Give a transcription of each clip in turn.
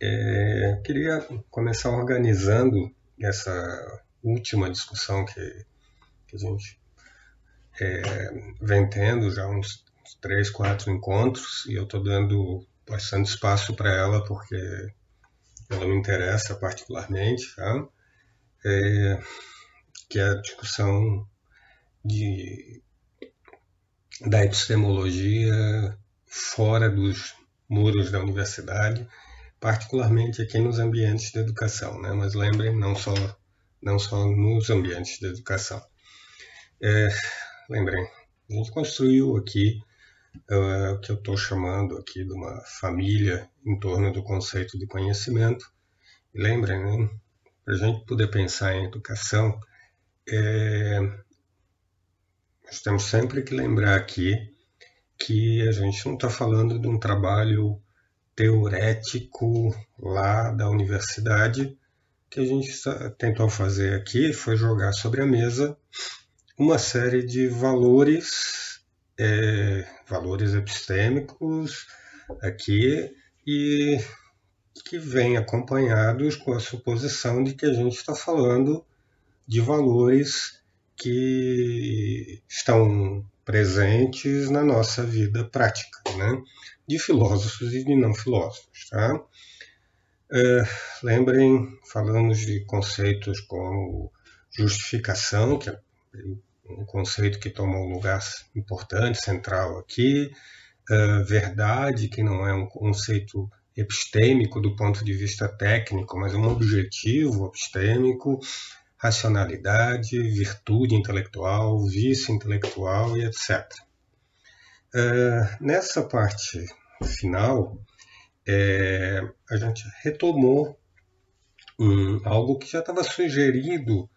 É, queria começar organizando essa última discussão que, que a gente é, vem tendo já uns três, quatro encontros e eu estou dando bastante espaço para ela porque ela me interessa particularmente, tá? é, que é a discussão de, da epistemologia fora dos muros da universidade, particularmente aqui nos ambientes de educação, né? mas lembrem, não só, não só nos ambientes de educação. É, lembrem, a gente construiu aqui uh, o que eu estou chamando aqui de uma família em torno do conceito de conhecimento. E lembrem, né, para a gente poder pensar em educação, é, nós temos sempre que lembrar aqui que a gente não está falando de um trabalho teorético lá da universidade. que a gente tentou fazer aqui foi jogar sobre a mesa uma série de valores, é, valores epistêmicos aqui e que vêm acompanhados com a suposição de que a gente está falando de valores que estão presentes na nossa vida prática, né? de filósofos e de não filósofos. Tá? É, lembrem, falamos de conceitos como justificação, que é um conceito que toma um lugar importante, central aqui, é, verdade, que não é um conceito epistêmico do ponto de vista técnico, mas um objetivo epistêmico, racionalidade, virtude intelectual, vício intelectual e etc. É, nessa parte final, é, a gente retomou um, algo que já estava sugerido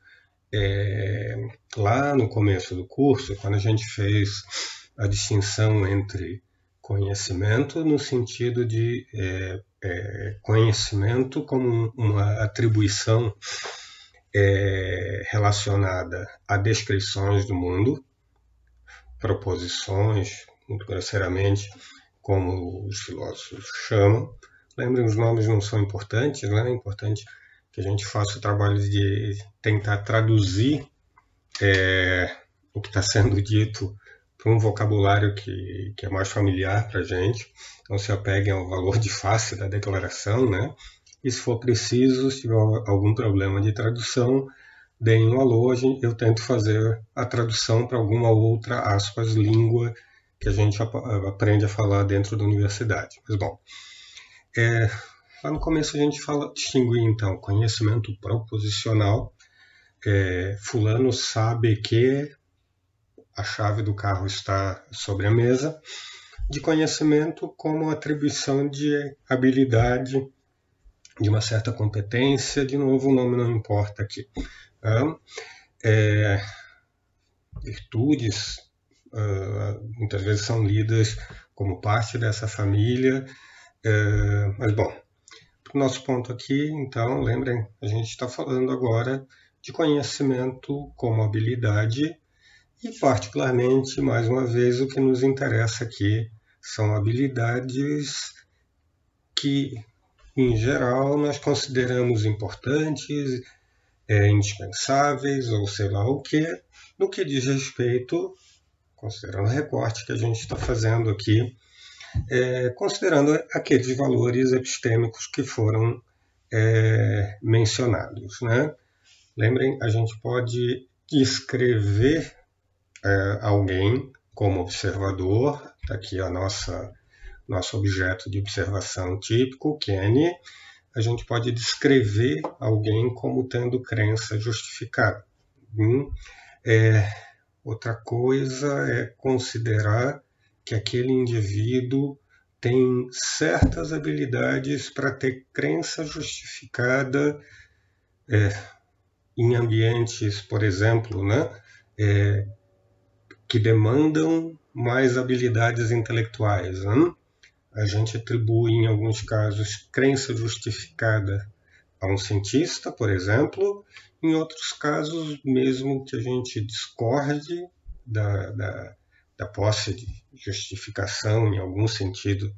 é, lá no começo do curso, quando a gente fez a distinção entre conhecimento no sentido de é, é, conhecimento como uma atribuição é, relacionada a descrições do mundo, proposições, muito grosseiramente, como os filósofos chamam. Lembrem, os nomes não são importantes, né? é importante que a gente faça o trabalho de tentar traduzir é, o que está sendo dito para um vocabulário que, que é mais familiar para a gente. Não se apeguem ao valor de face da declaração, né? E se for preciso, se tiver algum problema de tradução, deem um alô, eu tento fazer a tradução para alguma outra, aspas, língua que a gente aprende a falar dentro da universidade. Mas, bom, é, lá no começo a gente fala, distinguir, então, conhecimento proposicional, é, fulano sabe que a chave do carro está sobre a mesa, de conhecimento como atribuição de habilidade de uma certa competência, de novo o nome não importa aqui. Tá? É, virtudes uh, muitas vezes são lidas como parte dessa família, uh, mas bom, o nosso ponto aqui, então, lembrem, a gente está falando agora de conhecimento como habilidade e, particularmente, mais uma vez, o que nos interessa aqui são habilidades que em geral, nós consideramos importantes, é, indispensáveis ou sei lá o que, no que diz respeito, considerando o recorte que a gente está fazendo aqui, é, considerando aqueles valores epistêmicos que foram é, mencionados. Né? Lembrem, a gente pode descrever é, alguém como observador, está aqui a nossa nosso objeto de observação típico, Kenny, a gente pode descrever alguém como tendo crença justificada. Hum? É, outra coisa é considerar que aquele indivíduo tem certas habilidades para ter crença justificada é, em ambientes, por exemplo, né, é, que demandam mais habilidades intelectuais. Hein? A gente atribui, em alguns casos, crença justificada a um cientista, por exemplo, em outros casos, mesmo que a gente discorde da, da, da posse de justificação, em algum sentido,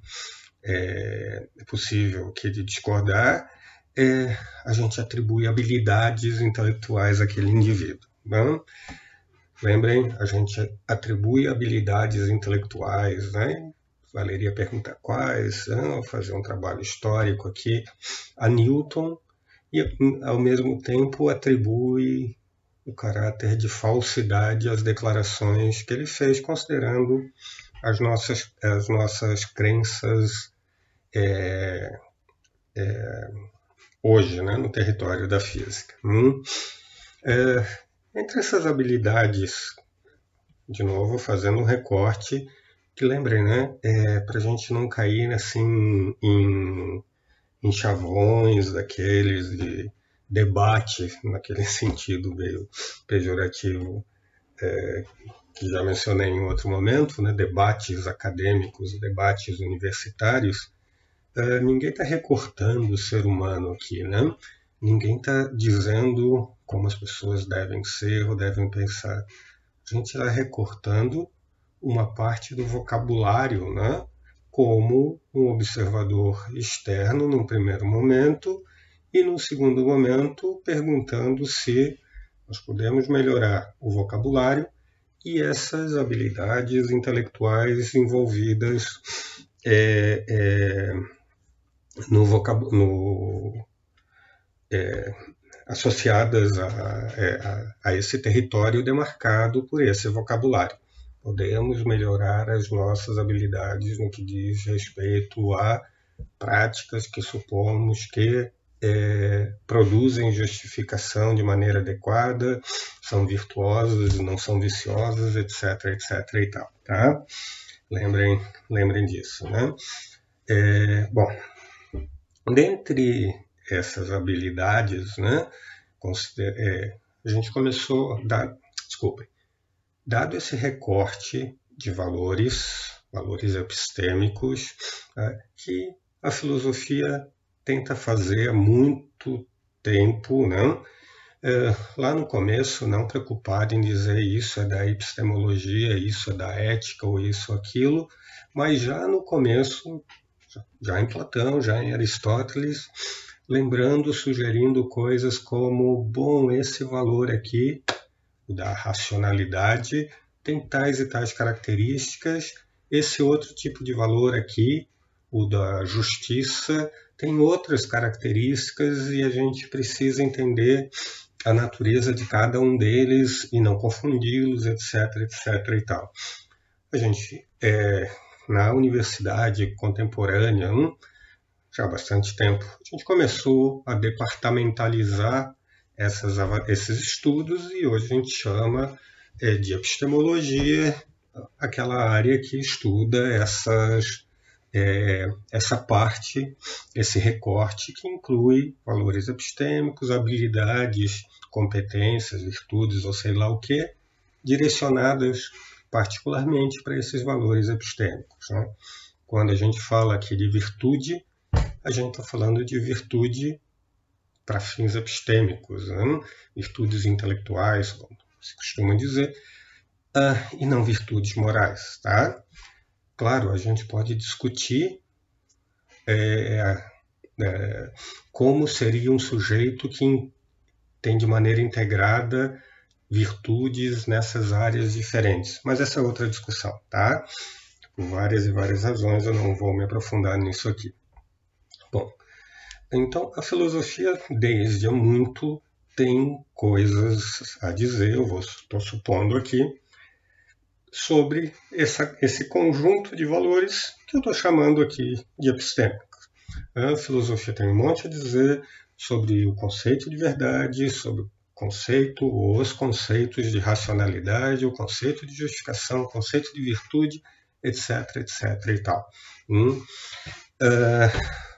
é, é possível aqui de discordar, é, a gente atribui habilidades intelectuais àquele indivíduo. Bom, lembrem, a gente atribui habilidades intelectuais, né? Valeria perguntar quais, né? fazer um trabalho histórico aqui a Newton e, ao mesmo tempo, atribui o caráter de falsidade às declarações que ele fez, considerando as nossas, as nossas crenças é, é, hoje né, no território da física. Hum? É, entre essas habilidades, de novo, fazendo um recorte, que lembrem, né, é, para a gente não cair assim em, em chavões daqueles de debate, naquele sentido meio pejorativo, é, que já mencionei em outro momento, né, debates acadêmicos, debates universitários, uh, ninguém está recortando o ser humano aqui, né? Ninguém está dizendo como as pessoas devem ser ou devem pensar. A gente está recortando uma parte do vocabulário, né? Como um observador externo, num primeiro momento, e num segundo momento, perguntando se nós podemos melhorar o vocabulário e essas habilidades intelectuais envolvidas é, é, no no, é, associadas a, é, a, a, esse território demarcado por esse vocabulário. Podemos melhorar as nossas habilidades no que diz respeito a práticas que supomos que é, produzem justificação de maneira adequada, são virtuosas, não são viciosas, etc, etc e tal, tá? Lembrem, lembrem disso, né? É, bom, Dentre essas habilidades, né, é, a gente começou, dar, desculpe, dado esse recorte de valores, valores epistêmicos, né, que a filosofia tenta fazer há muito tempo, né? É, lá no começo, não preocupado em dizer isso é da epistemologia, isso é da ética ou isso aquilo, mas já no começo já em Platão, já em Aristóteles, lembrando, sugerindo coisas como: bom, esse valor aqui, da racionalidade, tem tais e tais características, esse outro tipo de valor aqui, o da justiça, tem outras características e a gente precisa entender a natureza de cada um deles e não confundi-los, etc, etc e tal. A gente é, na universidade contemporânea, hum, já há bastante tempo, a gente começou a departamentalizar essas, esses estudos e hoje a gente chama é, de epistemologia aquela área que estuda essas, é, essa parte, esse recorte que inclui valores epistêmicos, habilidades, competências, virtudes ou sei lá o que, direcionadas particularmente para esses valores epistêmicos. Né? Quando a gente fala aqui de virtude, a gente está falando de virtude para fins epistêmicos, né? virtudes intelectuais, como se costuma dizer, uh, e não virtudes morais. Tá? Claro, a gente pode discutir é, é, como seria um sujeito que tem de maneira integrada virtudes nessas áreas diferentes. Mas essa é outra discussão, tá? Por várias e várias razões, eu não vou me aprofundar nisso aqui. Bom, então a filosofia, desde há muito, tem coisas a dizer, eu estou supondo aqui, sobre essa, esse conjunto de valores que eu estou chamando aqui de epistêmicos. A filosofia tem um monte a dizer sobre o conceito de verdade, sobre conceito, os conceitos de racionalidade, o conceito de justificação, o conceito de virtude, etc, etc e tal. Hum? Uh,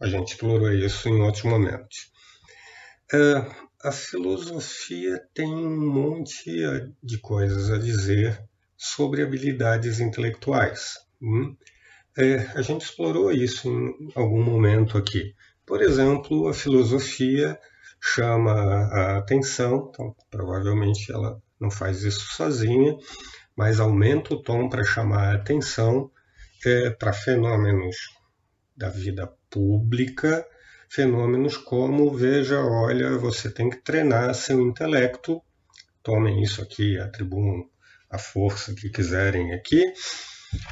a gente explorou isso em outros momentos. Uh, a filosofia tem um monte de coisas a dizer sobre habilidades intelectuais. Hum? Uh, a gente explorou isso em algum momento aqui. Por exemplo, a filosofia chama a atenção, então provavelmente ela não faz isso sozinha, mas aumenta o tom para chamar a atenção é, para fenômenos da vida pública, fenômenos como, veja, olha, você tem que treinar seu intelecto, tomem isso aqui, atribuam a força que quiserem aqui,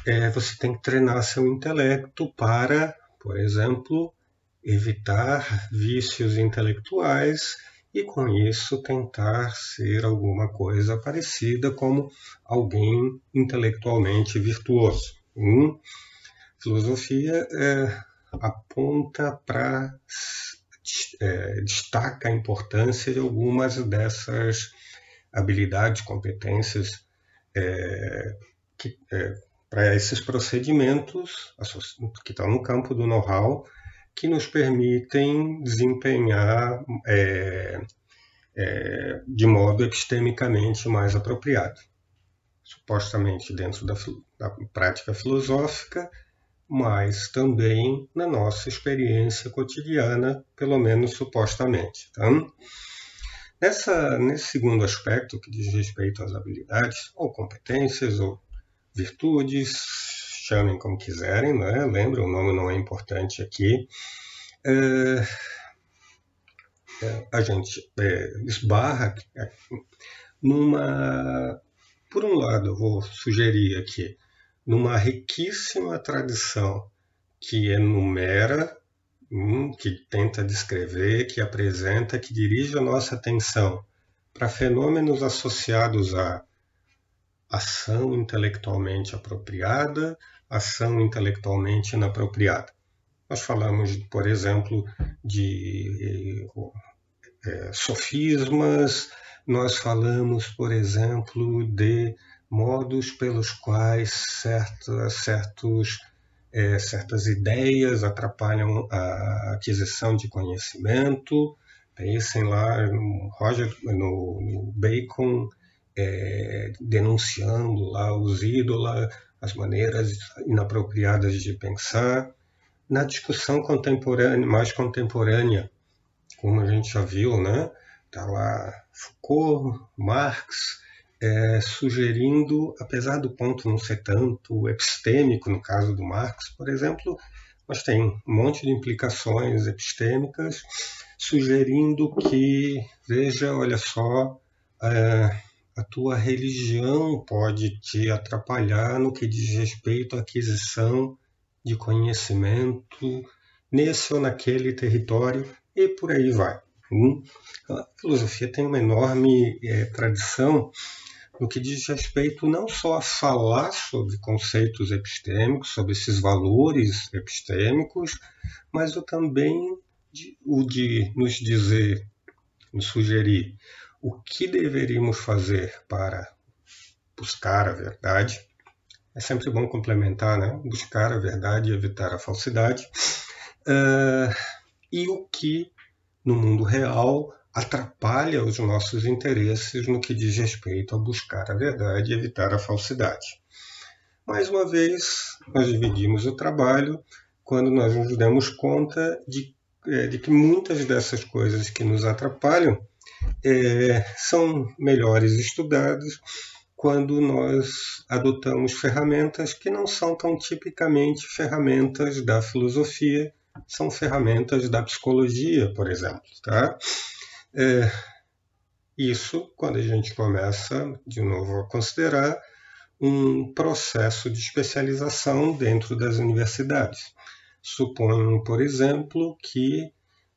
é, você tem que treinar seu intelecto para, por exemplo, evitar vícios intelectuais e com isso tentar ser alguma coisa parecida como alguém intelectualmente virtuoso. Hum? Filosofia é, aponta para é, destaca a importância de algumas dessas habilidades, competências é, é, para esses procedimentos que estão no campo do know-how que nos permitem desempenhar é, é, de modo epistemicamente mais apropriado. Supostamente dentro da, da prática filosófica, mas também na nossa experiência cotidiana, pelo menos supostamente. Tá? Nessa, nesse segundo aspecto, que diz respeito às habilidades, ou competências, ou virtudes, chamem como quiserem, né? lembra, o nome não é importante aqui. É, é, a gente é, esbarra numa. Por um lado, eu vou sugerir aqui, numa riquíssima tradição que enumera, que tenta descrever, que apresenta, que dirige a nossa atenção para fenômenos associados à ação intelectualmente apropriada, ação intelectualmente inapropriada. Nós falamos, por exemplo, de é, sofismas, nós falamos, por exemplo, de modos pelos quais certa, certos, é, certas ideias atrapalham a aquisição de conhecimento. Pensem lá no, Roger, no, no Bacon é, denunciando lá os ídolos, as maneiras inapropriadas de pensar. Na discussão contemporânea, mais contemporânea, como a gente já viu, né? Tá lá Foucault, Marx, é, sugerindo, apesar do ponto não ser tanto epistêmico no caso do Marx, por exemplo, mas tem um monte de implicações epistêmicas, sugerindo que, veja, olha só, é, a tua religião pode te atrapalhar no que diz respeito à aquisição de conhecimento nesse ou naquele território e por aí vai. Hum? A filosofia tem uma enorme é, tradição no que diz respeito não só a falar sobre conceitos epistêmicos, sobre esses valores epistêmicos, mas também de, o de nos dizer, nos sugerir o que deveríamos fazer para buscar a verdade. É sempre bom complementar, né? Buscar a verdade e evitar a falsidade. Uh, e o que, no mundo real, atrapalha os nossos interesses no que diz respeito a buscar a verdade e evitar a falsidade. Mais uma vez, nós dividimos o trabalho quando nós nos demos conta de, é, de que muitas dessas coisas que nos atrapalham é, são melhores estudadas quando nós adotamos ferramentas que não são tão tipicamente ferramentas da filosofia, são ferramentas da psicologia, por exemplo. Tá? É, isso quando a gente começa, de novo, a considerar um processo de especialização dentro das universidades. Suponho, por exemplo, que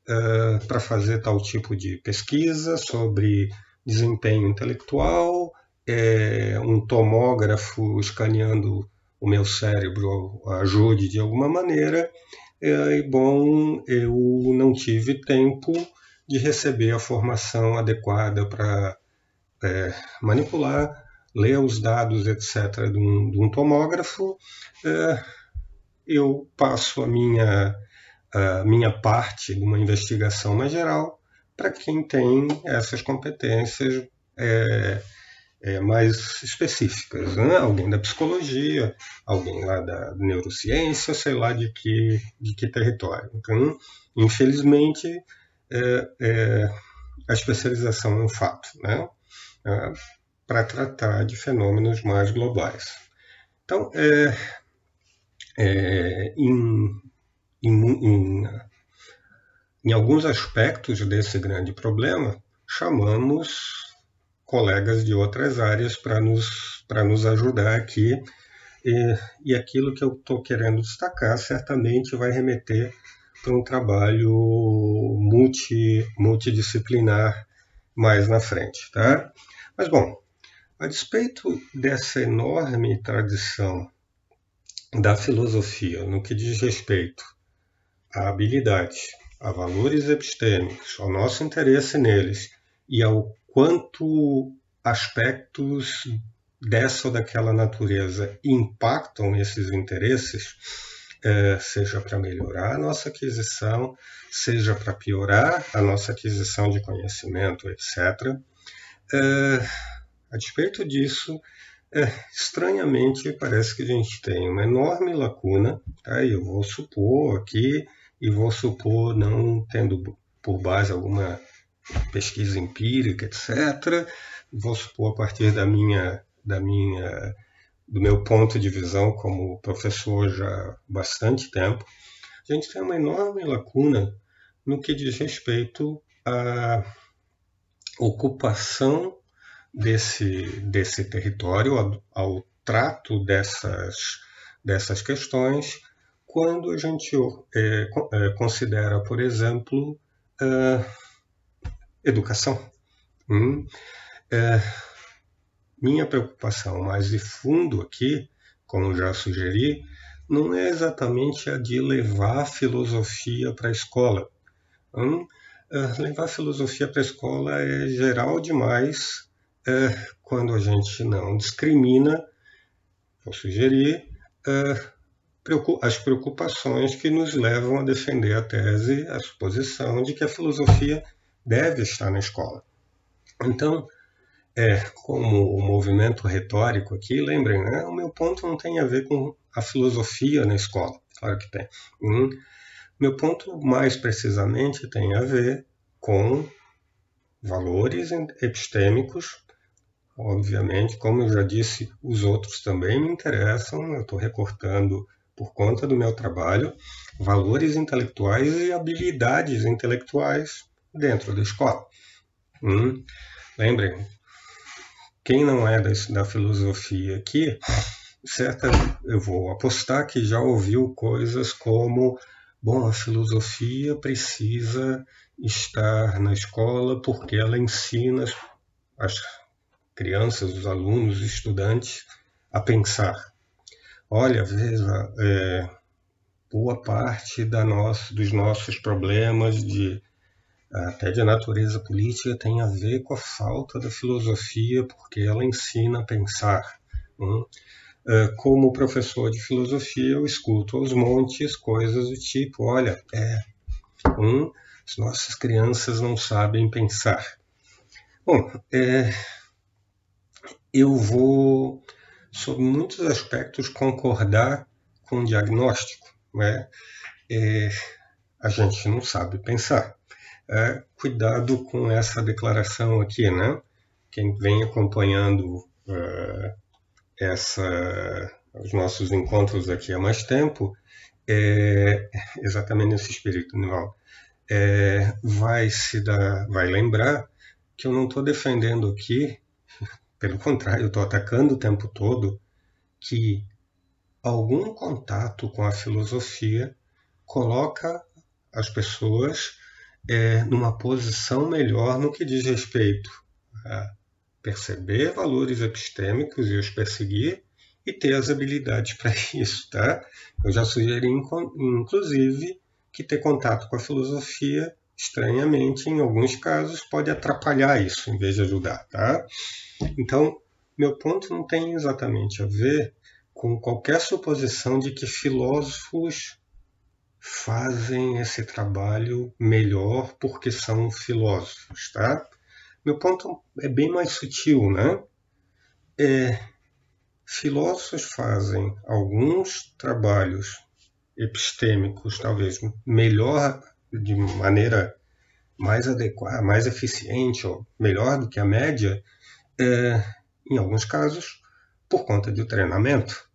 uh, para fazer tal tipo de pesquisa sobre desempenho intelectual, é, um tomógrafo escaneando o meu cérebro ajude de alguma maneira, é, bom, eu não tive tempo de receber a formação adequada para é, manipular, ler os dados, etc., de um, de um tomógrafo, é, eu passo a minha, a minha parte de uma investigação mais geral para quem tem essas competências é, é, mais específicas, né? alguém da psicologia, alguém lá da neurociência, sei lá de que, de que território. Então, infelizmente, é, é, a especialização é um fato, né? É, para tratar de fenômenos mais globais. Então, é, é, em, em, em, em alguns aspectos desse grande problema, chamamos colegas de outras áreas para nos, nos ajudar aqui. E, e aquilo que eu estou querendo destacar certamente vai remeter para um trabalho multi, multidisciplinar mais na frente. Tá? Mas, bom, a despeito dessa enorme tradição da filosofia no que diz respeito à habilidade, a valores epistêmicos, ao nosso interesse neles e ao quanto aspectos dessa ou daquela natureza impactam esses interesses, seja para melhorar a nossa aquisição, seja para piorar a nossa aquisição de conhecimento, etc. É, a despeito disso, é, estranhamente parece que a gente tem uma enorme lacuna, tá? eu vou supor aqui, e vou supor não tendo por base alguma pesquisa empírica, etc. Vou supor a partir da minha, da minha, do meu ponto de visão como professor já há bastante tempo, a gente tem uma enorme lacuna no que diz respeito à ocupação desse, desse território, ao, ao trato dessas, dessas questões, quando a gente é, é, considera, por exemplo, educação. Hum, é, minha preocupação mais de fundo aqui, como já sugeri, não é exatamente a de levar filosofia para a escola. Hum, é, levar filosofia para a escola é geral demais é, quando a gente não discrimina, vou sugerir, é, as preocupações que nos levam a defender a tese, a suposição de que a filosofia deve estar na escola. Então, é, como o movimento retórico aqui, lembrem, né, o meu ponto não tem a ver com a filosofia na escola, claro que tem. Hum, meu ponto mais precisamente tem a ver com valores epistêmicos, obviamente, como eu já disse, os outros também me interessam, eu estou recortando por conta do meu trabalho, valores intelectuais e habilidades intelectuais dentro da escola. Hum, lembrem, quem não é da, da filosofia aqui, certa, eu vou apostar que já ouviu coisas como bom, a filosofia precisa estar na escola porque ela ensina as crianças, os alunos, os estudantes a pensar. Olha, veja, é, boa parte da nossa, dos nossos problemas de até de natureza política, tem a ver com a falta da filosofia, porque ela ensina a pensar. Hum? Como professor de filosofia, eu escuto aos montes coisas do tipo: olha, é, hum, as nossas crianças não sabem pensar. Bom, é, eu vou, sob muitos aspectos, concordar com o diagnóstico. Né? É, a gente não sabe pensar é, cuidado com essa declaração aqui, né? Quem vem acompanhando uh, essa, os nossos encontros aqui há mais tempo, é, exatamente nesse espírito, Nival, é, vai se dar, vai lembrar que eu não estou defendendo aqui, pelo contrário, eu estou atacando o tempo todo que algum contato com a filosofia coloca as pessoas é, numa posição melhor no que diz respeito a perceber valores epistêmicos e os perseguir e ter as habilidades para isso, tá? Eu já sugeri, inclusive, que ter contato com a filosofia, estranhamente, em alguns casos, pode atrapalhar isso, em vez de ajudar, tá? Então, meu ponto não tem exatamente a ver com qualquer suposição de que filósofos fazem esse trabalho melhor porque são filósofos, tá? Meu ponto é bem mais sutil, né? É, filósofos fazem alguns trabalhos epistêmicos, talvez melhor, de maneira mais adequada, mais eficiente ou melhor do que a média, é, em alguns casos, por conta do treinamento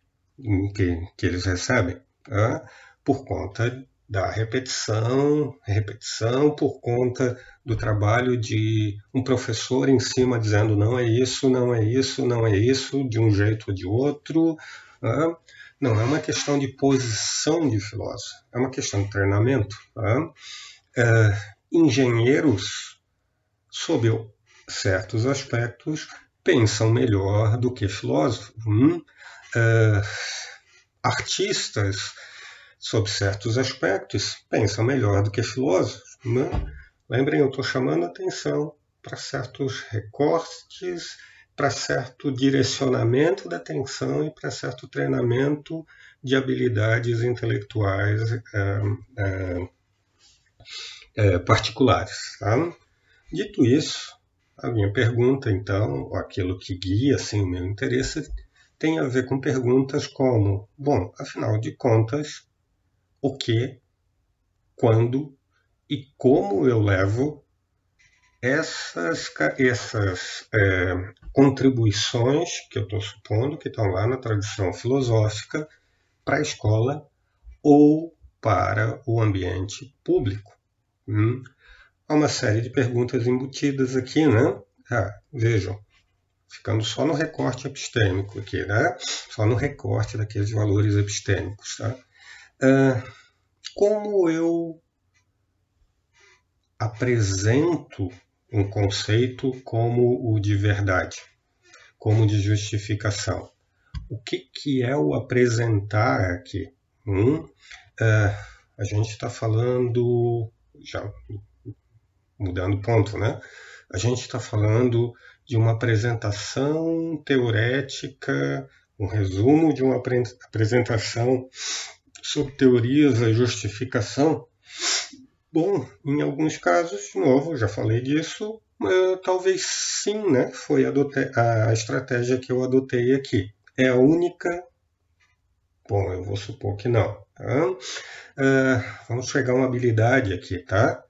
que, que eles recebem. tá? Por conta da repetição, repetição por conta do trabalho de um professor em cima dizendo não é isso, não é isso, não é isso, de um jeito ou de outro. Tá? Não, é uma questão de posição de filósofo, é uma questão de treinamento. Tá? É, engenheiros, sob certos aspectos, pensam melhor do que filósofos. Hum? É, artistas, sob certos aspectos, pensam melhor do que filósofos. Né? Lembrem, eu estou chamando atenção para certos recortes, para certo direcionamento da atenção e para certo treinamento de habilidades intelectuais é, é, é, particulares. Tá? Dito isso, a minha pergunta, então, aquilo que guia assim, o meu interesse, tem a ver com perguntas como: bom, afinal de contas, o que, quando e como eu levo essas, essas é, contribuições que eu estou supondo que estão lá na tradição filosófica para a escola ou para o ambiente público. Hum? Há uma série de perguntas embutidas aqui, né? Ah, vejam, ficando só no recorte epistêmico aqui, né? Só no recorte daqueles valores epistêmicos, tá? Ah, como eu apresento um conceito como o de verdade, como de justificação. O que, que é o apresentar aqui? Hum? Uh, a gente está falando, já mudando ponto, né? A gente está falando de uma apresentação teorética, um resumo de uma apresentação sobre teorias da justificação? Bom, em alguns casos, de novo, já falei disso, uh, talvez sim, né? Foi a estratégia que eu adotei aqui. É a única. Bom, eu vou supor que não. Tá? Uh, vamos pegar uma habilidade aqui, tá?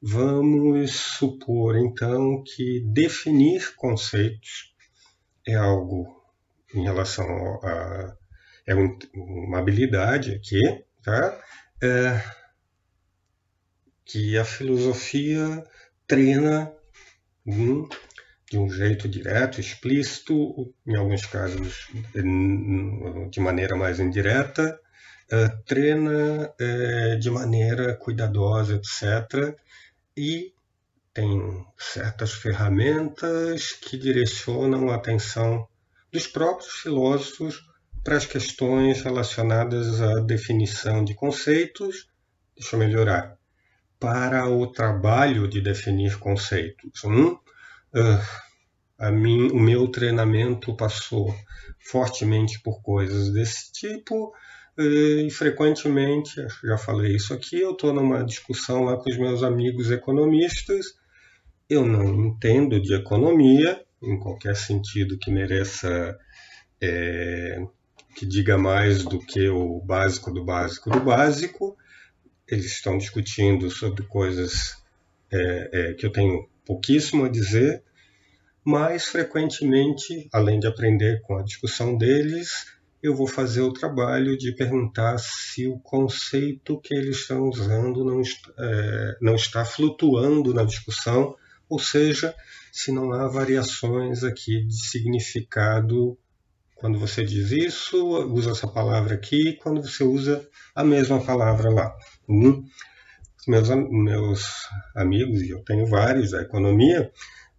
Vamos supor então que definir conceitos é algo em relação a é um, uma habilidade aqui, tá? É, que a filosofia treina de um jeito direto, explícito, em alguns casos de maneira mais indireta, é, treina é, de maneira cuidadosa, etc. E tem certas ferramentas que direcionam a atenção dos próprios filósofos para as questões relacionadas à definição de conceitos, deixa eu melhorar, para o trabalho de definir conceitos. Hum? Uh, mim, o meu treinamento passou fortemente por coisas desse tipo uh, e frequentemente, já falei isso aqui, eu estou numa discussão lá com os meus amigos economistas, eu não entendo de economia, em qualquer sentido que mereça é, que diga mais do que o básico do básico do básico. Eles estão discutindo sobre coisas é, é, que eu tenho pouquíssimo a dizer, mas frequentemente, além de aprender com a discussão deles, eu vou fazer o trabalho de perguntar se o conceito que eles estão usando não é, não está flutuando na discussão, ou seja, se não há variações aqui de significado quando você diz isso, usa essa palavra aqui, quando você usa a mesma palavra lá. Hum? Meus, meus amigos, e eu tenho vários da economia,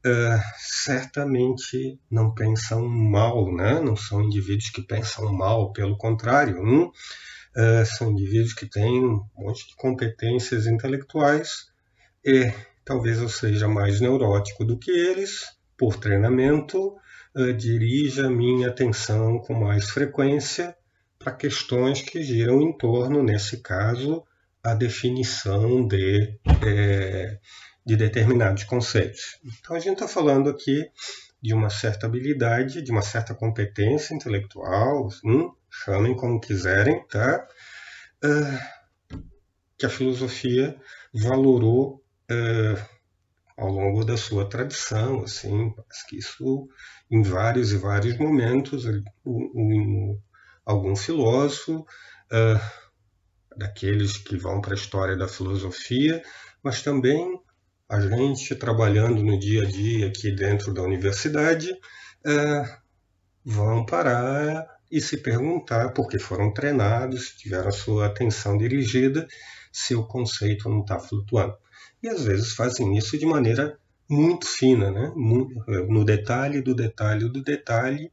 uh, certamente não pensam mal, né? não são indivíduos que pensam mal, pelo contrário, hum? uh, são indivíduos que têm um monte de competências intelectuais e talvez eu seja mais neurótico do que eles, por treinamento, uh, dirija minha atenção com mais frequência para questões que giram em torno, nesse caso, a definição de, é, de determinados conceitos. Então, a gente está falando aqui de uma certa habilidade, de uma certa competência intelectual, hum, chamem como quiserem, tá? Uh, que a filosofia valorou uh, ao longo da sua tradição, assim, que isso em vários e vários momentos, um, um, algum filósofo uh, daqueles que vão para a história da filosofia, mas também a gente trabalhando no dia a dia aqui dentro da universidade é, vão parar e se perguntar, porque foram treinados, tiveram a sua atenção dirigida, se o conceito não está flutuando. E às vezes fazem isso de maneira muito fina, né? no detalhe do detalhe do detalhe,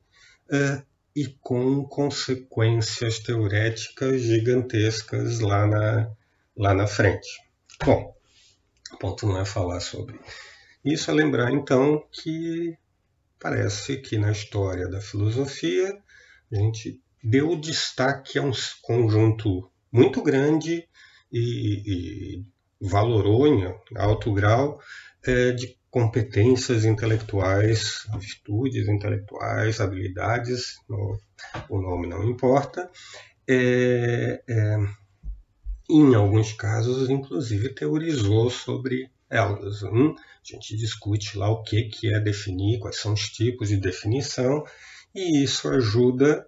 é, e com consequências teoréticas gigantescas lá na, lá na frente. Bom, o ponto não é falar sobre isso, é lembrar então que parece que na história da filosofia a gente deu destaque a um conjunto muito grande e, e valorou em alto grau é, de competências intelectuais, virtudes intelectuais, habilidades, no, o nome não importa, é, é, em alguns casos, inclusive, teorizou sobre elas. Hum? A gente discute lá o que, que é definir, quais são os tipos de definição, e isso ajuda,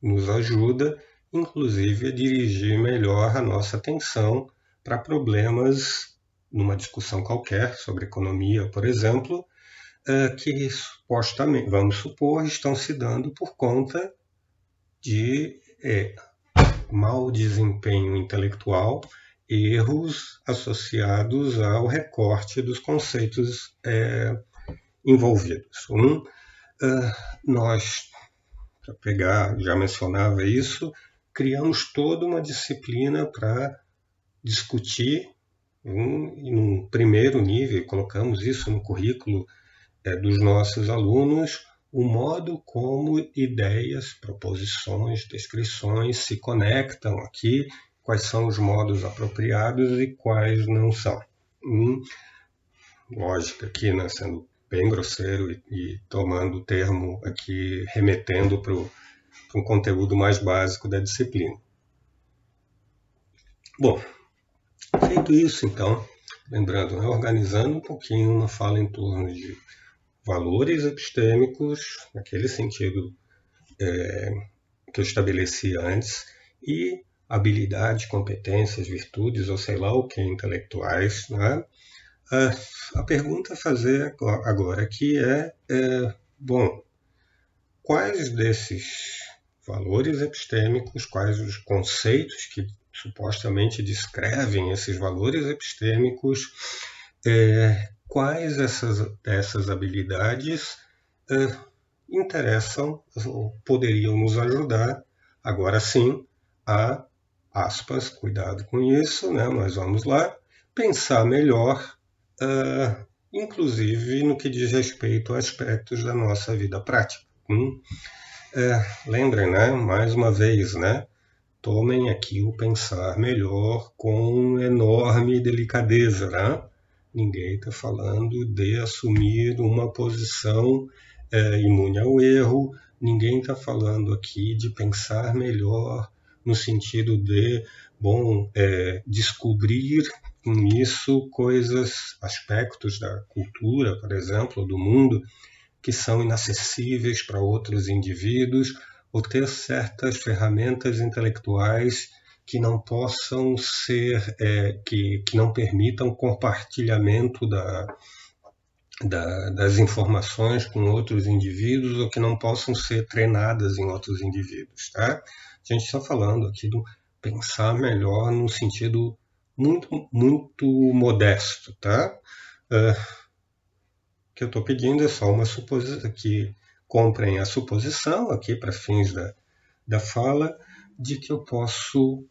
nos ajuda, inclusive, a dirigir melhor a nossa atenção para problemas numa discussão qualquer sobre economia, por exemplo, é, que supostamente, vamos supor, estão se dando por conta de é, mau desempenho intelectual, erros associados ao recorte dos conceitos é, envolvidos. Um, é, nós, para pegar, já mencionava isso, criamos toda uma disciplina para discutir um, num primeiro nível, colocamos isso no currículo é, dos nossos alunos, o modo como ideias, proposições, descrições se conectam aqui, quais são os modos apropriados e quais não são. Hum, lógica aqui, né, sendo bem grosseiro e, e tomando o termo aqui, remetendo para um conteúdo mais básico da disciplina. Bom, Feito isso, então, lembrando, né, organizando um pouquinho uma fala em torno de valores epistêmicos, naquele sentido é, que eu estabeleci antes, e habilidades, competências, virtudes, ou sei lá o que, intelectuais. Né? A, a pergunta a fazer agora aqui é, é, bom, quais desses valores epistêmicos, quais os conceitos que supostamente descrevem esses valores epistêmicos, é, quais essas, dessas habilidades é, interessam ou poderiam nos ajudar, agora sim, a, aspas, cuidado com isso, né, mas vamos lá, pensar melhor, é, inclusive no que diz respeito a aspectos da nossa vida prática. Hum? É, lembrem, né, mais uma vez, né, tomem aqui o pensar melhor com enorme delicadeza. Né? Ninguém está falando de assumir uma posição é, imune ao erro, ninguém está falando aqui de pensar melhor no sentido de, bom, é, descobrir com isso coisas, aspectos da cultura, por exemplo, do mundo, que são inacessíveis para outros indivíduos ou ter certas ferramentas intelectuais que não possam ser, é, que, que não permitam compartilhamento da, da, das informações com outros indivíduos ou que não possam ser treinadas em outros indivíduos. Tá? A gente está falando aqui do pensar melhor no sentido muito, muito modesto. Tá? Uh, o que eu estou pedindo é só uma suposição que comprem a suposição, aqui para fins da, da fala, de que eu posso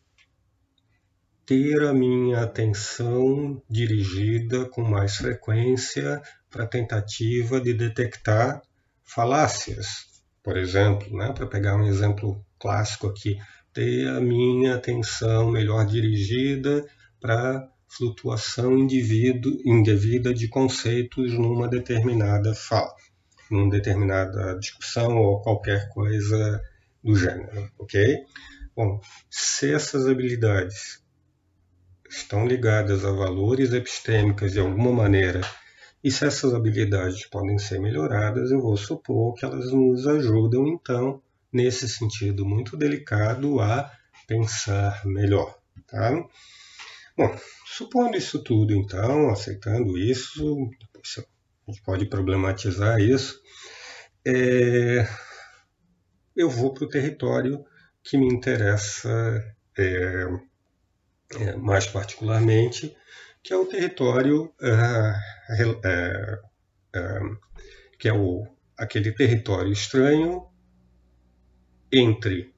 ter a minha atenção dirigida com mais frequência para a tentativa de detectar falácias, por exemplo, né? para pegar um exemplo clássico aqui, ter a minha atenção melhor dirigida para flutuação indevida de conceitos numa determinada fala numa determinada discussão ou qualquer coisa do gênero, ok? Bom, se essas habilidades estão ligadas a valores epistêmicos de alguma maneira, e se essas habilidades podem ser melhoradas, eu vou supor que elas nos ajudam, então, nesse sentido muito delicado, a pensar melhor. Tá? Bom, supondo isso tudo, então, aceitando isso, gente pode problematizar isso, é, eu vou para o território que me interessa é, é, mais particularmente, que é o território é, é, que é o, aquele território estranho entre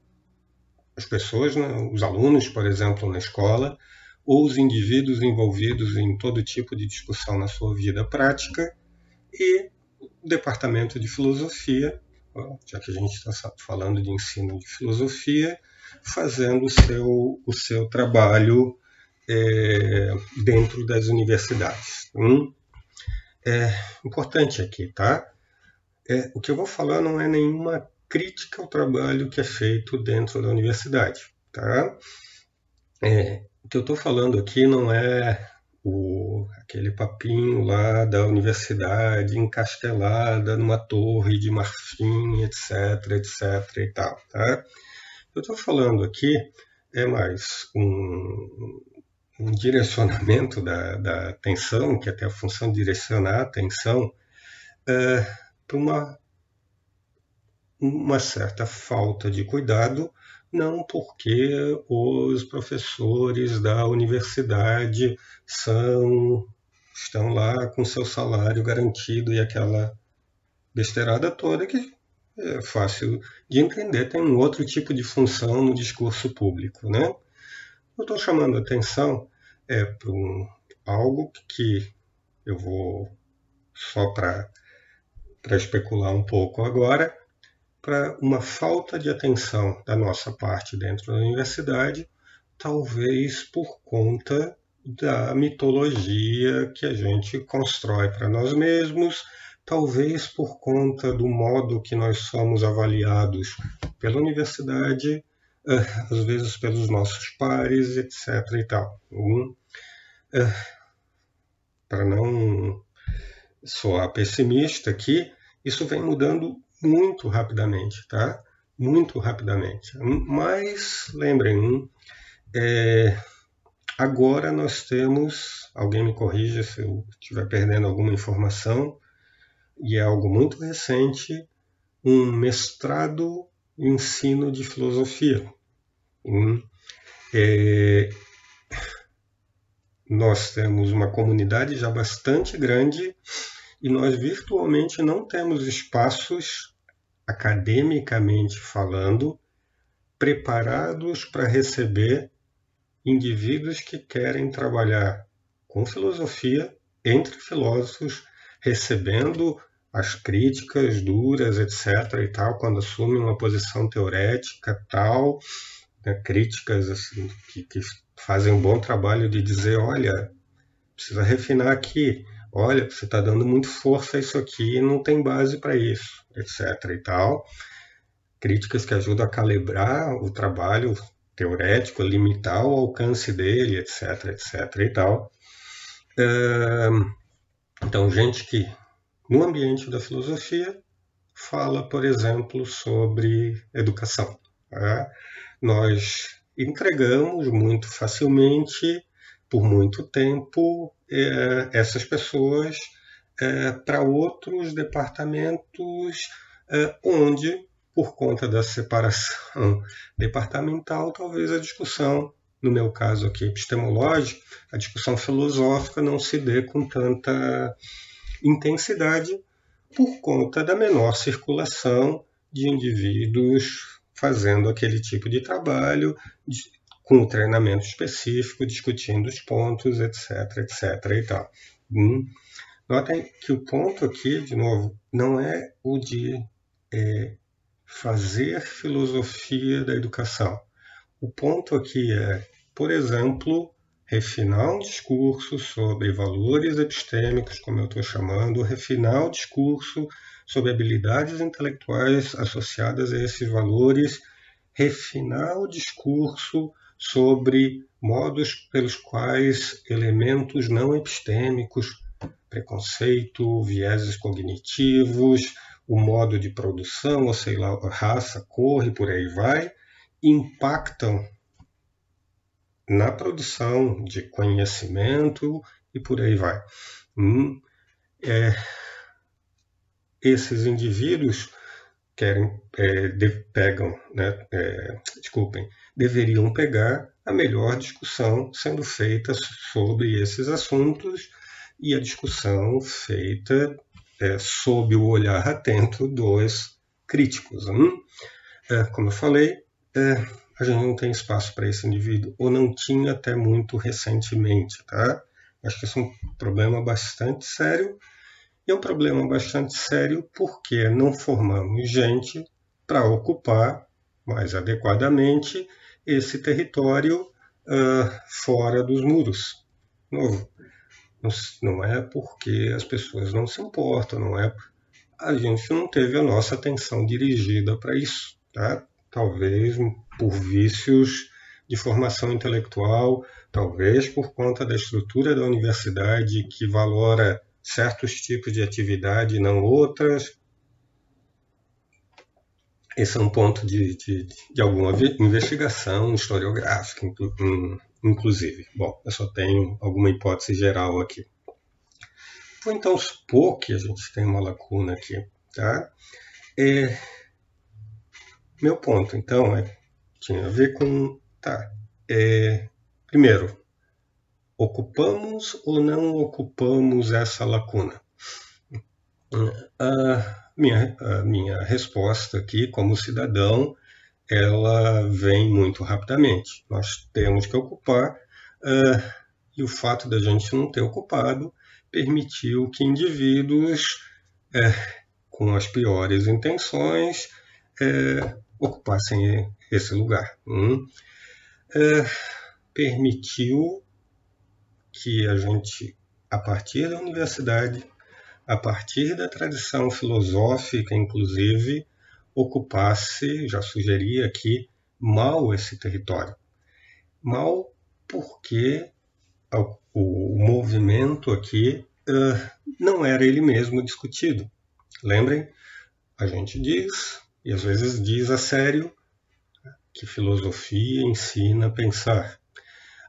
as pessoas, né, os alunos, por exemplo, na escola, ou os indivíduos envolvidos em todo tipo de discussão na sua vida prática, e o departamento de filosofia, já que a gente está falando de ensino de filosofia, fazendo o seu, o seu trabalho é, dentro das universidades. Hum? É importante aqui, tá? É, o que eu vou falar não é nenhuma crítica ao trabalho que é feito dentro da universidade, tá? É, o que eu estou falando aqui não é o, aquele papinho lá da universidade encastelada numa torre de marfim, etc, etc e tal, tá? Eu estou falando aqui é mais um, um direcionamento da, da, atenção, que até a função de direcionar a atenção, é, para uma, uma certa falta de cuidado, não porque os professores da universidade são estão lá com seu salário garantido e aquela besteirada toda que é fácil de entender, tem um outro tipo de função no discurso público. Né? Eu estou chamando atenção é, para um, algo que eu vou, só para especular um pouco agora, para uma falta de atenção da nossa parte dentro da universidade, talvez por conta da mitologia que a gente constrói para nós mesmos, talvez por conta do modo que nós somos avaliados pela universidade, eh, às vezes pelos nossos pares, etc. e tal. Um, eh, para não soar pessimista aqui, isso vem mudando muito rapidamente, tá? Muito rapidamente. Mas lembrem, é, agora nós temos, alguém me corrija se eu estiver perdendo alguma informação, e é algo muito recente, um mestrado em ensino de filosofia. Hum, é, nós temos uma comunidade já bastante grande e nós virtualmente não temos espaços, academicamente falando, preparados para receber indivíduos que querem trabalhar com filosofia entre filósofos, recebendo as críticas duras, etc. e tal, quando assumem uma posição teorética tal, né, críticas assim, que, que fazem um bom trabalho de dizer, olha, precisa refinar aqui, olha, você está dando muito força a isso aqui não tem base para isso, etc. e tal. Críticas que ajudam a calibrar o trabalho teorético, limitar o alcance dele, etc, etc e tal. Então, gente que no ambiente da filosofia fala, por exemplo, sobre educação. Tá? Nós entregamos muito facilmente, por muito tempo, é, essas pessoas é, para outros departamentos é, onde, por conta da separação departamental, talvez a discussão, no meu caso aqui epistemológica, a discussão filosófica não se dê com tanta intensidade por conta da menor circulação de indivíduos fazendo aquele tipo de trabalho, com um treinamento específico, discutindo os pontos, etc, etc e tal. Hum. Notem que o ponto aqui, de novo, não é o de é, fazer filosofia da educação. O ponto aqui é, por exemplo, refinar um discurso sobre valores epistêmicos, como eu estou chamando, refinar o discurso sobre habilidades intelectuais associadas a esses valores, refinar o discurso sobre modos pelos quais elementos não epistêmicos, preconceito, vieses cognitivos, o modo de produção, ou sei lá, raça, cor e por aí vai, impactam na produção de conhecimento e por aí vai. Hum, é, esses indivíduos querem é, de, pegam, né, é, desculpem, deveriam pegar a melhor discussão sendo feita sobre esses assuntos e a discussão feita é, sob o olhar atento dos críticos. Hum? É, como eu falei, é, a gente não tem espaço para esse indivíduo, ou não tinha até muito recentemente. Tá? Acho que isso é um problema bastante sério, e é um problema bastante sério porque não formamos gente para ocupar mais adequadamente esse território uh, fora dos muros. Novo, não é porque as pessoas não se importam, não é. A gente não teve a nossa atenção dirigida para isso, tá? Talvez por vícios de formação intelectual, talvez por conta da estrutura da universidade que valora certos tipos de atividade e não outras. Esse é um ponto de, de, de alguma investigação historiográfica, inclusive. Bom, eu só tenho alguma hipótese geral aqui. Vou então supor que a gente tem uma lacuna aqui, tá? É, meu ponto, então, é, tinha a ver com, tá, é, primeiro, ocupamos ou não ocupamos essa lacuna? A minha, a minha resposta aqui, como cidadão, ela vem muito rapidamente. Nós temos que ocupar, uh, e o fato da gente não ter ocupado permitiu que indivíduos uh, com as piores intenções uh, ocupassem esse lugar. Hum? permitiu que a gente, a partir da universidade, a partir da tradição filosófica, inclusive, ocupasse, já sugeri aqui, mal esse território. Mal porque o movimento aqui uh, não era ele mesmo discutido. Lembrem, a gente diz, e às vezes diz a sério, que filosofia ensina a pensar.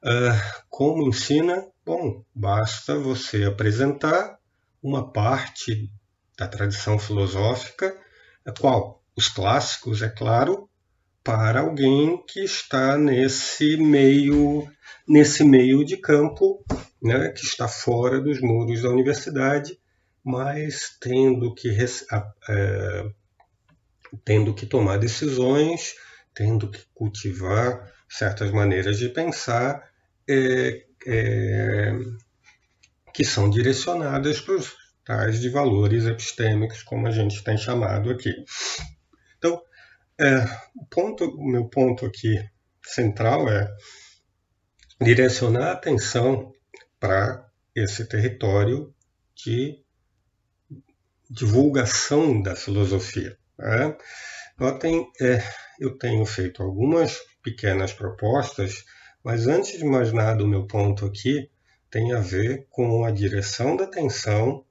Uh, como ensina? Bom, basta você apresentar uma parte da tradição filosófica, a qual os clássicos, é claro, para alguém que está nesse meio nesse meio de campo, né, que está fora dos muros da universidade, mas tendo que é, tendo que tomar decisões, tendo que cultivar certas maneiras de pensar é, é, que são direcionadas para os tais de valores epistêmicos, como a gente tem chamado aqui. Então, é, o, ponto, o meu ponto aqui central é direcionar a atenção para esse território de divulgação da filosofia. Né? Notem, é, eu tenho feito algumas pequenas propostas, mas antes de mais nada, o meu ponto aqui tem a ver com a direção da atenção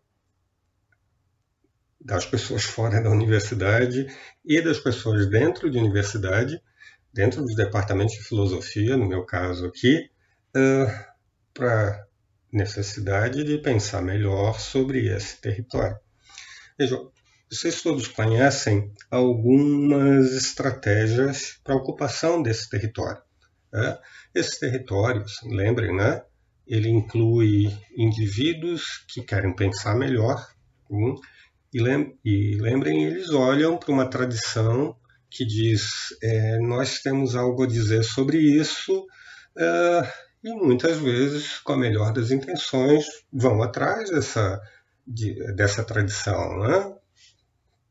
das pessoas fora da universidade e das pessoas dentro de universidade, dentro dos departamentos de filosofia, no meu caso aqui, uh, para necessidade de pensar melhor sobre esse território. Vejam, vocês todos conhecem algumas estratégias para ocupação desse território. Né? Esse território, lembrem, né? Ele inclui indivíduos que querem pensar melhor, hum, e, lembrem, eles olham para uma tradição que diz: é, nós temos algo a dizer sobre isso, é, e muitas vezes, com a melhor das intenções, vão atrás dessa, de, dessa tradição, né?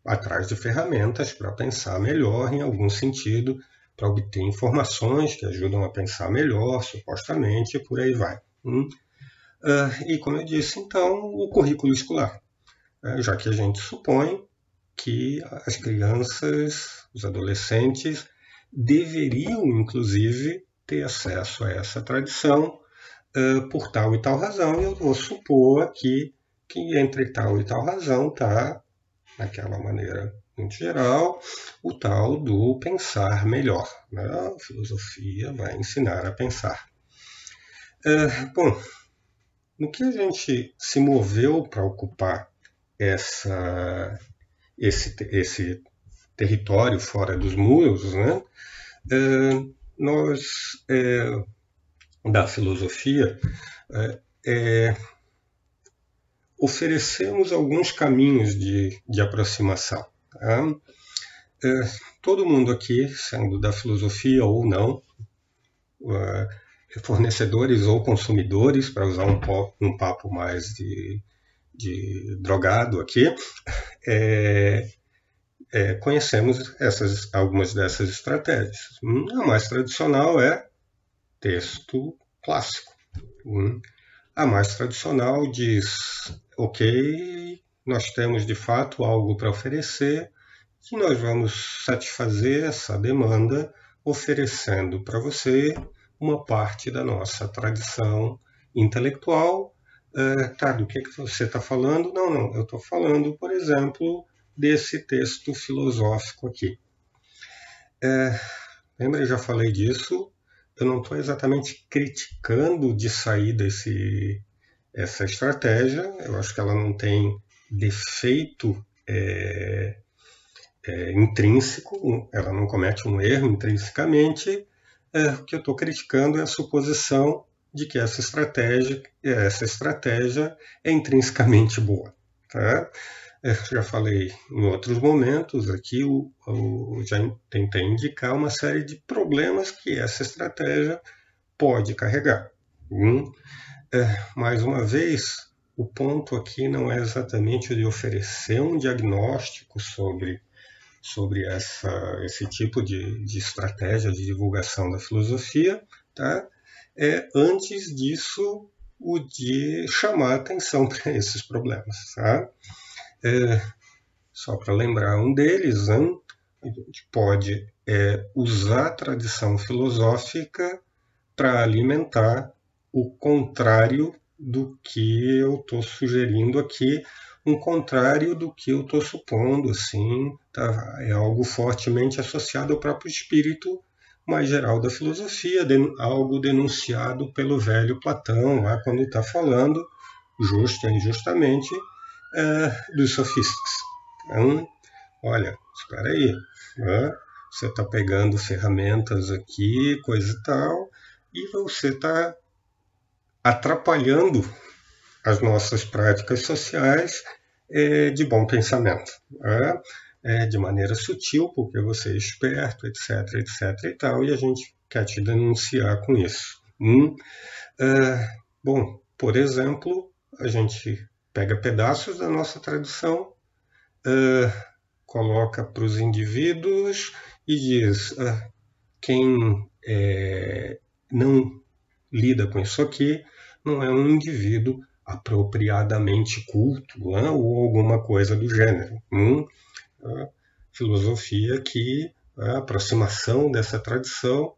atrás de ferramentas para pensar melhor em algum sentido, para obter informações que ajudam a pensar melhor, supostamente, e por aí vai. Hum? Uh, e como eu disse, então, o currículo escolar né, já que a gente supõe que as crianças, os adolescentes, deveriam, inclusive, ter acesso a essa tradição uh, por tal e tal razão, e eu vou supor aqui que entre tal e tal razão está, naquela maneira muito geral, o tal do pensar melhor. Né? A filosofia vai ensinar a pensar. É, bom, no que a gente se moveu para ocupar essa, esse, esse território fora dos muros, né? É, nós, é, da filosofia, é, é oferecemos alguns caminhos de, de aproximação. Tá? É, todo mundo aqui, sendo da filosofia ou não, é, fornecedores ou consumidores, para usar um, um, papo mais de, de drogado aqui, é, é, conhecemos essas, algumas dessas estratégias. A mais tradicional é texto clássico. Hum. A mais tradicional diz ok, nós temos de fato algo para oferecer e nós vamos satisfazer essa demanda oferecendo para você uma parte da nossa tradição intelectual. É, tá, do que, que você está falando? Não, não, eu estou falando, por exemplo, desse texto filosófico aqui. É, lembra, eu já falei disso, eu não estou exatamente criticando de sair desse, essa estratégia. Eu acho que ela não tem defeito é, é, intrínseco, ela não comete um erro intrinsecamente. É, o que eu estou criticando é a suposição de que essa estratégia, essa estratégia é intrinsecamente boa. Tá? Eu já falei em outros momentos aqui, eu, eu já tentei indicar uma série de problemas que essa estratégia pode carregar. Hum? É, mais uma vez, o ponto aqui não é exatamente o de oferecer um diagnóstico sobre, sobre essa, esse tipo de, de estratégia de divulgação da filosofia, tá? é antes disso o de chamar atenção para esses problemas. Tá? É, só para lembrar um deles, né? a gente pode é, usar a tradição filosófica para alimentar o contrário do que eu estou sugerindo aqui, um contrário do que eu estou supondo, assim, tá? é algo fortemente associado ao próprio espírito mais geral da filosofia, algo denunciado pelo velho Platão, lá quando está falando, justa e injustamente, é, dos sofistas. Então, olha, espera aí, né? você está pegando ferramentas aqui, coisa e tal, e você está atrapalhando as nossas práticas sociais é, de bom pensamento. Né? É, de maneira sutil, porque você é esperto, etc, etc e tal, e a gente quer te denunciar com isso. Hum? É, bom, por exemplo, a gente pega pedaços da nossa tradição, é, coloca para os indivíduos e diz: é, quem é, não lida com isso aqui não é um indivíduo apropriadamente culto né, ou alguma coisa do gênero. Hum, filosofia que a aproximação dessa tradição,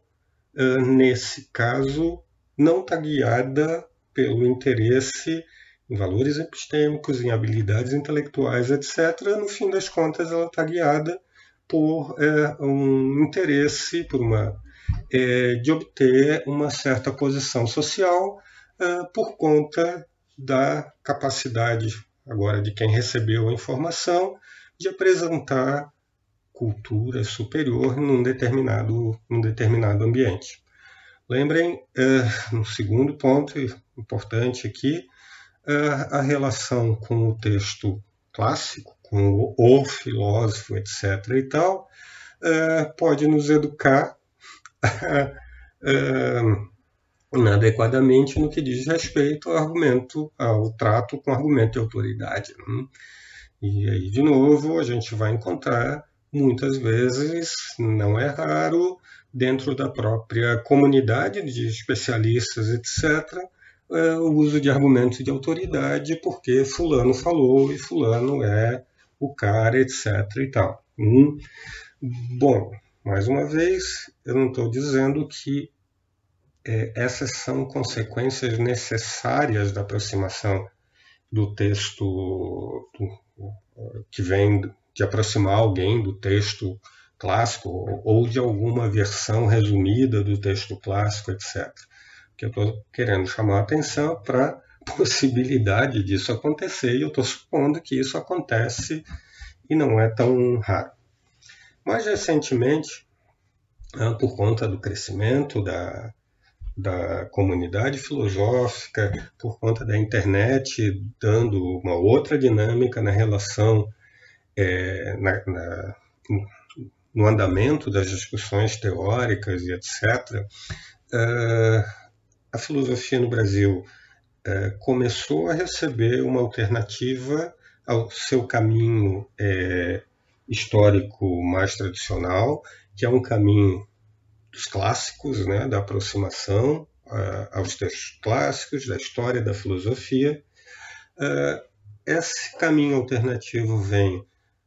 uh, nesse caso, não está guiada pelo interesse em valores epistêmicos, em habilidades intelectuais, etc. No fim das contas, ela está guiada por é, um interesse, por uma é, de obter uma certa posição social é, por conta da capacidade agora de quem recebeu a informação de apresentar cultura superior num determinado, num determinado ambiente. Lembrem, é, no segundo ponto importante aqui, é, a relação com o texto clássico, com o, o filósofo, etc. e tal, é, pode nos educar inadequadamente no que diz respeito ao argumento, ao trato com argumento de autoridade. Né? E aí, de novo, a gente vai encontrar muitas vezes, não é raro, dentro da própria comunidade de especialistas, etc., é, o uso de argumentos de autoridade, porque fulano falou e fulano é o cara, etc. e tal. Hum. Bom, mais uma vez, eu não estou dizendo que essas são consequências necessárias da aproximação do texto do, que vem de aproximar alguém do texto clássico ou de alguma versão resumida do texto clássico, etc. que eu estou querendo chamar a atenção para a possibilidade disso acontecer, e eu estou supondo que isso acontece e não é tão raro. Mais recentemente, ah, por conta do crescimento da, da comunidade filosófica, por conta da internet dando uma outra dinâmica na relação, é, na, na, no andamento das discussões teóricas e etc., uh, a filosofia no Brasil uh, começou a receber uma alternativa ao seu caminho uh, histórico mais tradicional, que é um caminho dos clássicos, né, da aproximação aos textos clássicos, da história da filosofia. esse caminho alternativo vem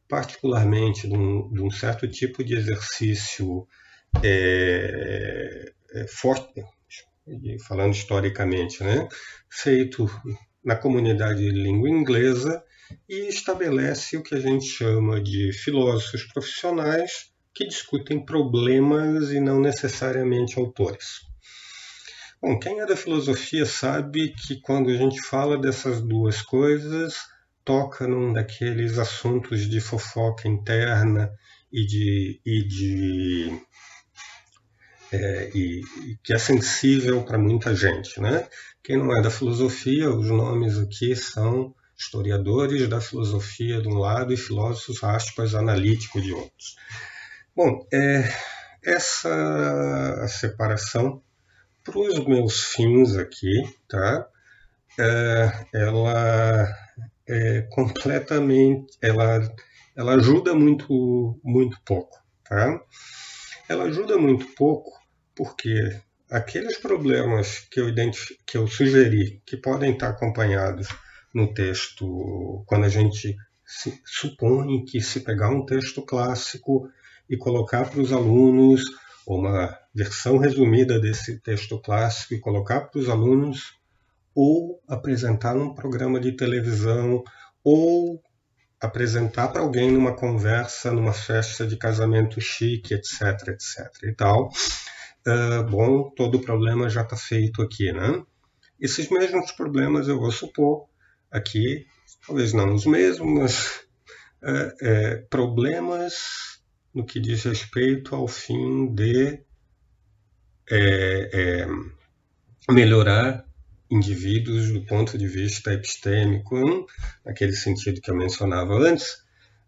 particularmente de um, de um certo tipo de exercício é, é, forte, falando historicamente, né, feito na comunidade de língua inglesa e estabelece o que a gente chama de filósofos profissionais que discutem problemas e não necessariamente autores. Bom, quem é da filosofia sabe que quando a gente fala dessas duas coisas, toca num daqueles assuntos de fofoca interna e de, e de é, e, que é sensível para muita gente, né? Quem não é da filosofia, os nomes aqui são historiadores da filosofia de um lado e filósofos aspas analíticos de outros. Bom, é, essa separação para os meus fins aqui, tá? É, ela é completamente, ela, ela ajuda muito, muito pouco, tá? Ela ajuda muito pouco porque aqueles problemas que eu, que eu sugeri que podem estar acompanhados no texto, quando a gente supõe que se pegar um texto clássico e colocar para os alunos uma versão resumida desse texto clássico e colocar para os alunos ou apresentar num programa de televisão, ou apresentar para alguém numa conversa, numa festa de casamento chique, etc, etc e tal. Uh, bom, todo o problema já está feito aqui, né? Esses mesmos problemas eu vou supor aqui, talvez não os mesmos, mas uh, é, problemas no que diz respeito ao fim de é, é, melhorar indivíduos do ponto de vista epistêmico, naquele sentido que eu mencionava antes,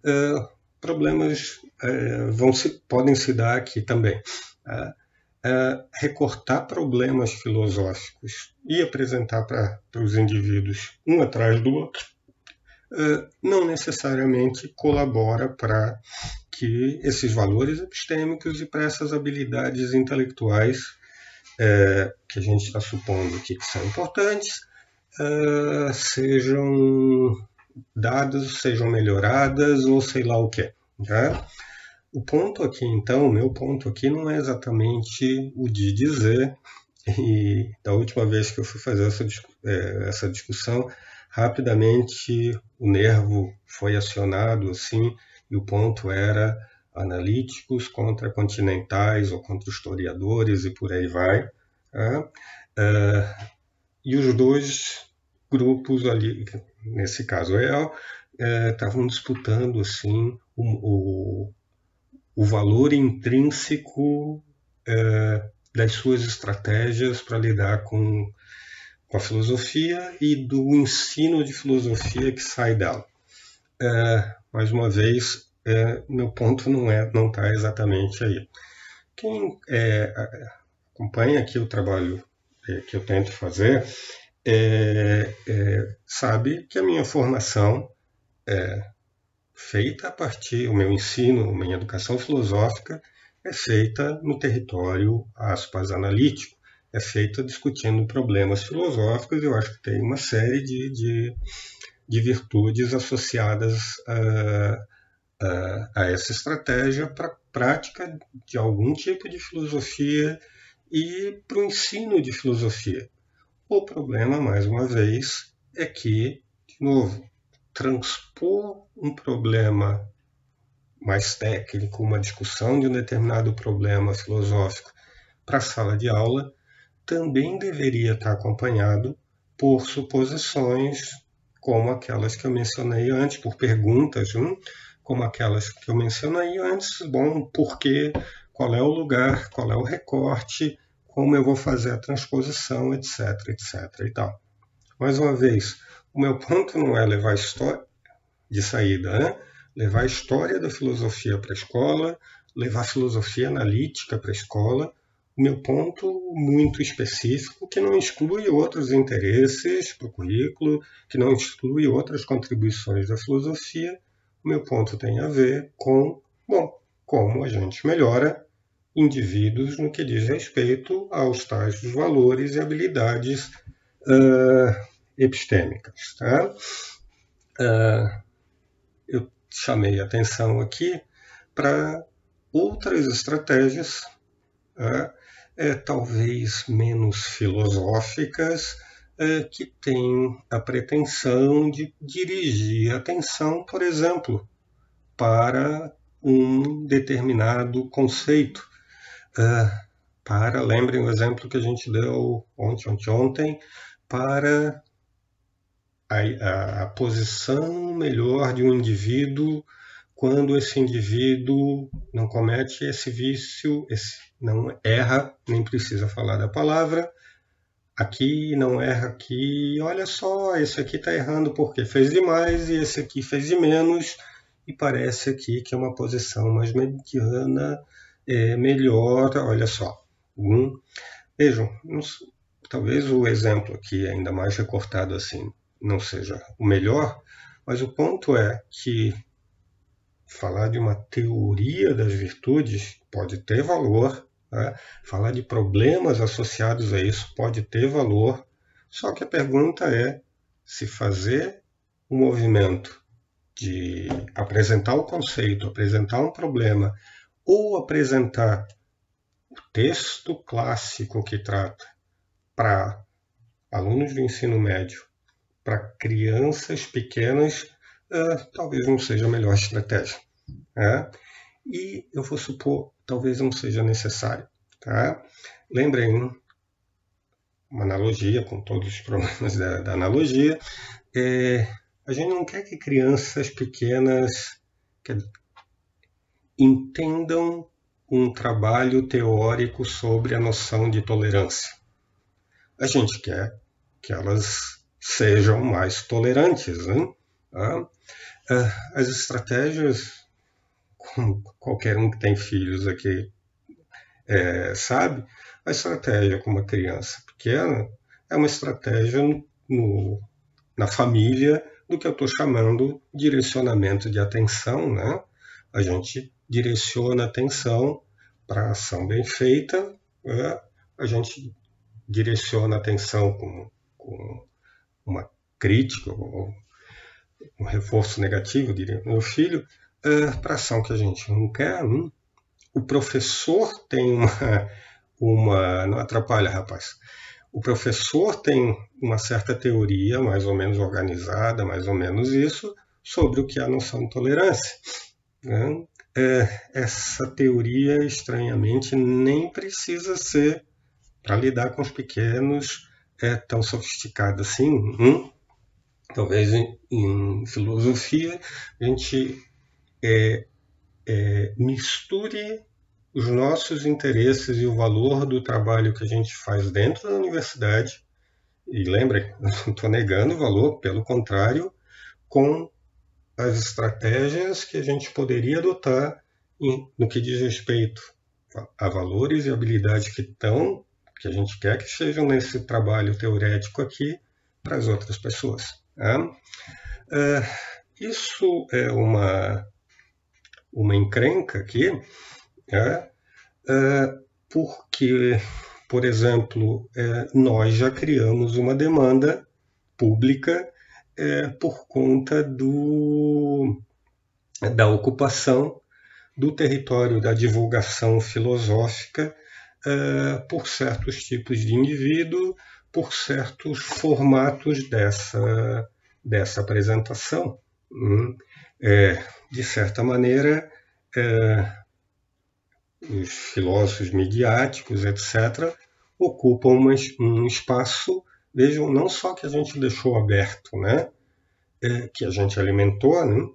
uh, problemas uh, vão se, podem se dar aqui também. Uh, recortar problemas filosóficos e apresentar para os indivíduos um atrás do outro não necessariamente colabora para que esses valores epistêmicos e para essas habilidades intelectuais é, que a gente está supondo que são importantes é, sejam dadas, sejam melhoradas ou sei lá o que. Né? O ponto aqui, então, o meu ponto aqui não é exatamente o de dizer, e da última vez que eu fui fazer essa, essa discussão, rapidamente o nervo foi acionado assim, e o ponto era analíticos contra continentais ou contra historiadores e por aí vai. Tá? Uh, e os dois grupos ali, nesse caso EL, estavam uh, disputando assim o, o, o valor intrínseco uh, das suas estratégias para lidar com, com a filosofia e do ensino de filosofia que sai dela. mais uma vez, é, meu ponto não é não está exatamente aí. Quem é, acompanha aqui o trabalho é, que eu tento fazer é, é, sabe que a minha formação é feita a partir, o meu ensino, minha educação filosófica é feita no território, aspas, analítico, é feita discutindo problemas filosóficos. Eu acho que tem uma série de, de, de virtudes associadas a a essa estratégia para a prática de algum tipo de filosofia e para o ensino de filosofia. O problema, mais uma vez, é que, de novo, transpor um problema mais técnico, uma discussão de um determinado problema filosófico para a sala de aula também deveria estar acompanhado por suposições como aquelas que eu mencionei antes, por perguntas, hum, como aquelas que eu mencionei antes, bom, por quê, qual é o lugar, qual é o recorte, como eu vou fazer a transposição, etc, etc e tal. Mais uma vez, o meu ponto não é levar história de saída, né? levar a história da filosofia para a escola, levar a filosofia analítica para a escola, meu ponto muito específico, que não exclui outros interesses para o currículo, que não exclui outras contribuições da filosofia. O meu ponto tem a ver com, bom, como a gente melhora indivíduos no que diz respeito aos tais valores e habilidades uh, epistêmicas. Tá? Uh, eu chamei atenção aqui para outras estratégias uh, é, talvez menos filosóficas, é, que têm a pretensão de dirigir atenção, por exemplo, para um determinado conceito. É, para, lembrem o exemplo que a gente deu ontem, ontem, ontem para a, a, a posição melhor de um indivíduo quando esse indivíduo não comete esse vício, esse, não erra, nem precisa falar da palavra, aqui não erra aqui, olha só, esse aqui está errando porque fez demais e esse aqui fez de menos, e parece aqui que é uma posição mais mediana, é, melhor, olha só. Hum. Vejam, talvez o exemplo aqui, ainda mais recortado assim, não seja o melhor, mas o ponto é que falar de uma teoria das virtudes pode ter valor, né? falar de problemas associados a isso pode ter valor, só que a pergunta é se fazer o um movimento de apresentar o conceito, apresentar um problema, ou apresentar o texto clássico que trata para alunos do ensino médio, para crianças pequenas uh, talvez não seja a melhor estratégia. Tá? E eu vou supor, talvez não seja necessário. Tá? Lembrem, uma analogia, com todos os problemas da, da analogia, é, a gente não quer que crianças pequenas que, entendam um trabalho teórico sobre a noção de tolerância. A gente quer que elas sejam mais tolerantes. Né? Ah, as estratégias, como qualquer um que tem filhos aqui é, sabe, a estratégia com uma criança pequena é uma estratégia no, na família do que eu estou chamando direcionamento de atenção. Né? A gente direciona a atenção para a ação bem feita, né? a gente direciona a atenção com, com uma crítica, um reforço negativo, diria, meu filho, é, para ação que a gente não quer. Hum? O professor tem uma, uma. Não atrapalha, rapaz. O professor tem uma certa teoria, mais ou menos organizada, mais ou menos isso, sobre o que é a noção de tolerância. Né? É, essa teoria, estranhamente, nem precisa ser, para lidar com os pequenos, é tão sofisticada assim. Hum? Talvez em, filosofia, a gente é, é, misture os nossos interesses e o valor do trabalho que a gente faz dentro da universidade, e lembrem, não estou negando o valor, pelo contrário, com as estratégias que a gente poderia adotar em, no que diz respeito a valores e habilidades que estão, que a gente quer que estejam nesse trabalho teorético aqui, para as outras pessoas. É, isso é uma, uma encrenca aqui, é, é, porque, por exemplo, é, nós já criamos uma demanda pública é, por conta do, da ocupação do território da divulgação filosófica é, por certos tipos de indivíduo por certos formatos dessa, dessa apresentação. Hum, é, de certa maneira, é, os filósofos midiáticos, etc., ocupam um espaço, vejam, não só que a gente deixou aberto, né? É, que a gente alimentou, né?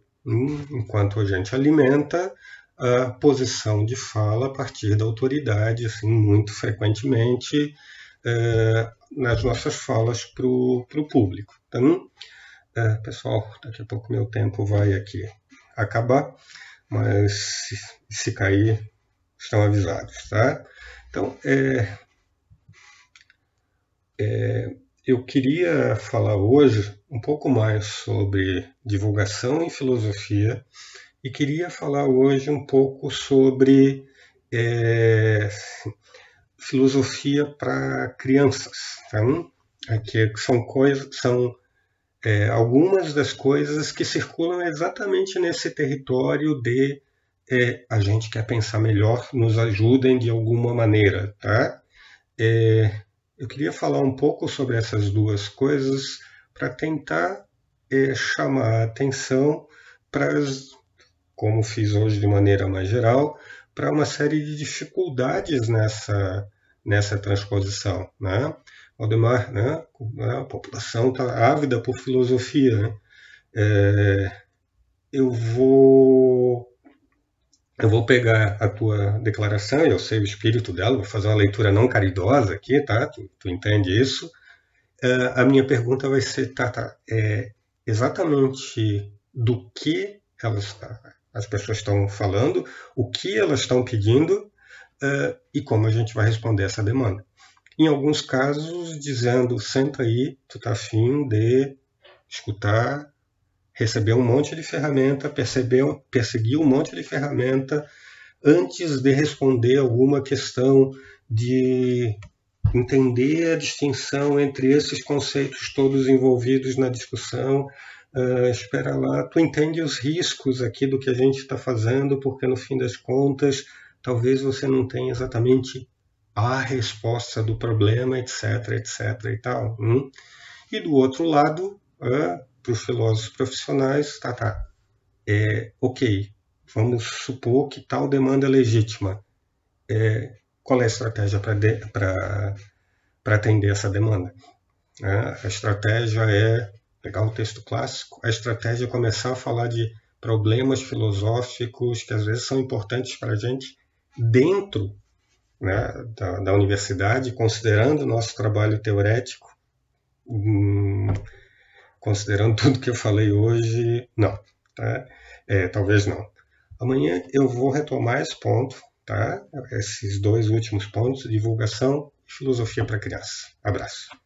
enquanto a gente alimenta, a posição de fala a partir da autoridade, assim, muito frequentemente é, nas nossas falas para o público. Então, é, pessoal, daqui a pouco meu tempo vai aqui acabar, mas se, se cair, estão avisados, tá? Então, é, é, eu queria falar hoje um pouco mais sobre divulgação em filosofia e queria falar hoje um pouco sobre é, filosofia para crianças. Tá? Aqui são coisas, são é, algumas das coisas que circulam exatamente nesse território de é, a gente quer pensar melhor, nos ajudem de alguma maneira, tá? É, eu queria falar um pouco sobre essas duas coisas para tentar é, chamar a atenção para, como fiz hoje de maneira mais geral, para uma série de dificuldades nessa, nessa transposição. Né? Aldemar, né, a população está ávida por filosofia. Né? É, eu vou eu vou pegar a tua declaração, eu sei o espírito dela, vou fazer uma leitura não caridosa aqui, tá? Tu, tu entende isso? Uh, a minha pergunta vai ser, tá, tá, é, exatamente do que elas, as pessoas estão falando, o que elas estão pedindo uh, e como a gente vai responder essa demanda. Em alguns casos, dizendo, senta aí, tu tá afim de escutar recebeu um monte de ferramenta, percebeu, perseguiu um monte de ferramenta antes de responder alguma questão de entender a distinção entre esses conceitos todos envolvidos na discussão. Uh, espera lá, tu entende os riscos aqui do que a gente está fazendo, porque no fim das contas, talvez você não tenha exatamente a resposta do problema, etc, etc e tal. Hum? E do outro lado, para os filósofos profissionais, tá, tá, é, ok, vamos supor que tal demanda é legítima. É, qual é a estratégia para atender essa demanda? A estratégia é pegar o texto clássico, a estratégia é começar a falar de problemas filosóficos que às vezes são importantes para a gente dentro né, da, da, universidade, considerando o nosso trabalho teorético. Hum, considerando tudo que eu falei hoje, não. Tá? É, talvez não. Amanhã eu vou retomar esse ponto, tá? esses dois últimos pontos, divulgação e filosofia para criança. Abraço.